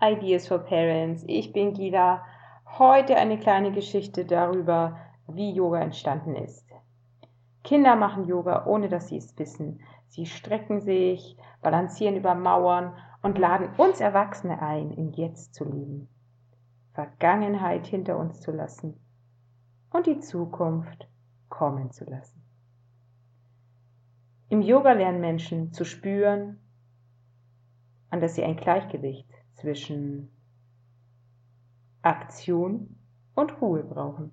Ideas for Parents. Ich bin Gila. Heute eine kleine Geschichte darüber, wie Yoga entstanden ist. Kinder machen Yoga, ohne dass sie es wissen. Sie strecken sich, balancieren über Mauern und laden uns Erwachsene ein, im Jetzt zu leben. Vergangenheit hinter uns zu lassen und die Zukunft kommen zu lassen. Im Yoga lernen Menschen zu spüren, an dass sie ein Gleichgewicht zwischen Aktion und Ruhe brauchen.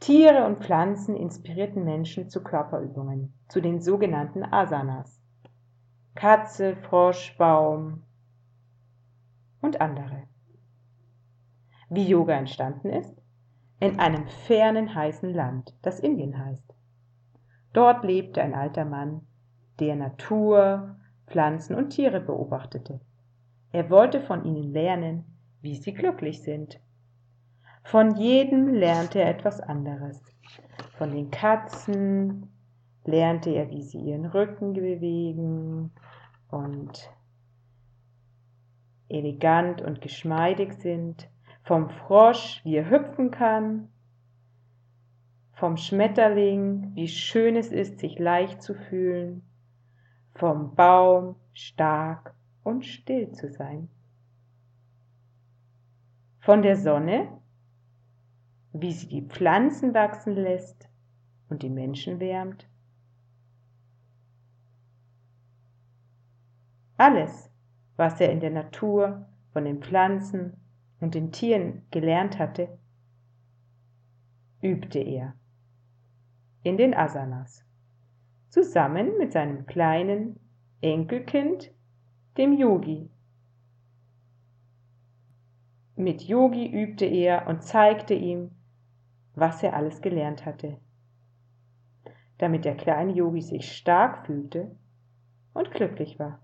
Tiere und Pflanzen inspirierten Menschen zu Körperübungen, zu den sogenannten Asanas. Katze, Frosch, Baum und andere. Wie Yoga entstanden ist? In einem fernen heißen Land, das Indien heißt. Dort lebte ein alter Mann, der Natur, Pflanzen und Tiere beobachtete. Er wollte von ihnen lernen, wie sie glücklich sind. Von jedem lernte er etwas anderes. Von den Katzen lernte er, wie sie ihren Rücken bewegen und elegant und geschmeidig sind. Vom Frosch, wie er hüpfen kann. Vom Schmetterling, wie schön es ist, sich leicht zu fühlen. Vom Baum, stark und still zu sein. Von der Sonne, wie sie die Pflanzen wachsen lässt und die Menschen wärmt. Alles, was er in der Natur von den Pflanzen und den Tieren gelernt hatte, übte er in den Asanas, zusammen mit seinem kleinen Enkelkind dem Yogi. Mit Yogi übte er und zeigte ihm, was er alles gelernt hatte, damit der kleine Yogi sich stark fühlte und glücklich war.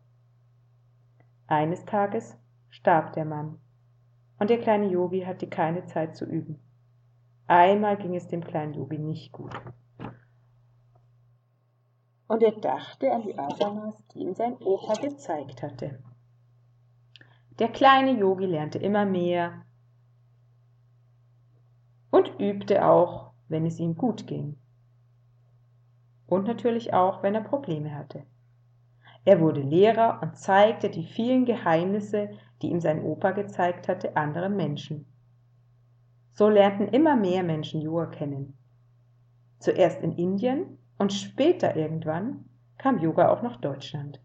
Eines Tages starb der Mann, und der kleine Yogi hatte keine Zeit zu üben. Einmal ging es dem kleinen Yogi nicht gut. Und er dachte an die Asanas, die ihm sein Opa gezeigt hatte. Der kleine Yogi lernte immer mehr und übte auch, wenn es ihm gut ging. Und natürlich auch, wenn er Probleme hatte. Er wurde Lehrer und zeigte die vielen Geheimnisse, die ihm sein Opa gezeigt hatte, anderen Menschen. So lernten immer mehr Menschen Yoga kennen. Zuerst in Indien und später irgendwann kam Yoga auch nach Deutschland.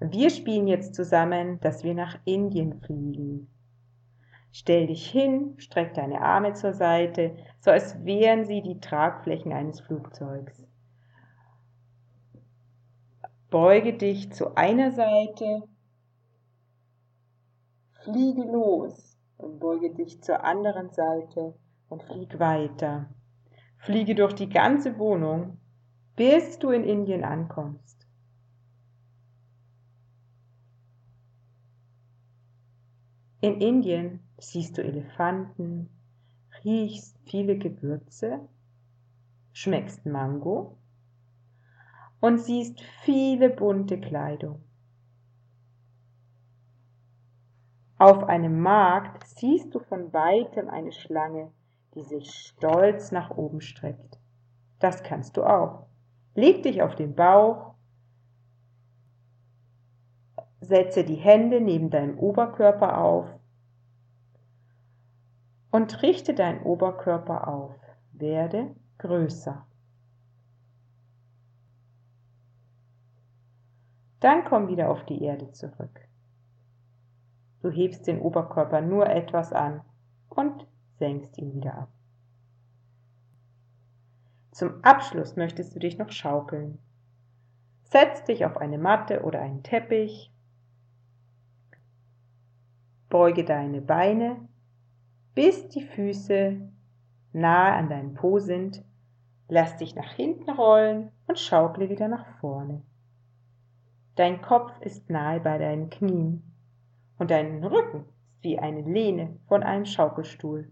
Wir spielen jetzt zusammen, dass wir nach Indien fliegen. Stell dich hin, streck deine Arme zur Seite, so als wären sie die Tragflächen eines Flugzeugs. Beuge dich zu einer Seite, fliege los und beuge dich zur anderen Seite und flieg weiter. Fliege durch die ganze Wohnung, bis du in Indien ankommst. In Indien siehst du Elefanten, riechst viele Gewürze, schmeckst Mango und siehst viele bunte Kleidung. Auf einem Markt siehst du von weitem eine Schlange, die sich stolz nach oben streckt. Das kannst du auch. Leg dich auf den Bauch, setze die Hände neben deinem Oberkörper auf und richte deinen Oberkörper auf. Werde größer. Dann komm wieder auf die Erde zurück. Du hebst den Oberkörper nur etwas an und senkst ihn wieder ab. Zum Abschluss möchtest du dich noch schaukeln. Setz dich auf eine Matte oder einen Teppich. Beuge deine Beine, bis die Füße nahe an deinem Po sind. Lass dich nach hinten rollen und schaukle wieder nach vorne. Dein Kopf ist nahe bei deinen Knien und dein Rücken ist wie eine Lehne von einem Schaukelstuhl.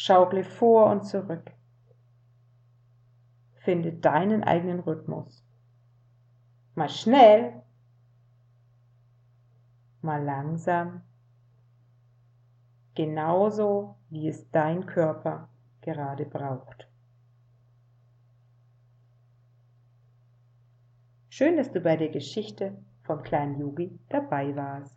Schaukle vor und zurück. Finde deinen eigenen Rhythmus. Mal schnell, mal langsam, genauso wie es dein Körper gerade braucht. Schön, dass du bei der Geschichte vom kleinen Yogi dabei warst.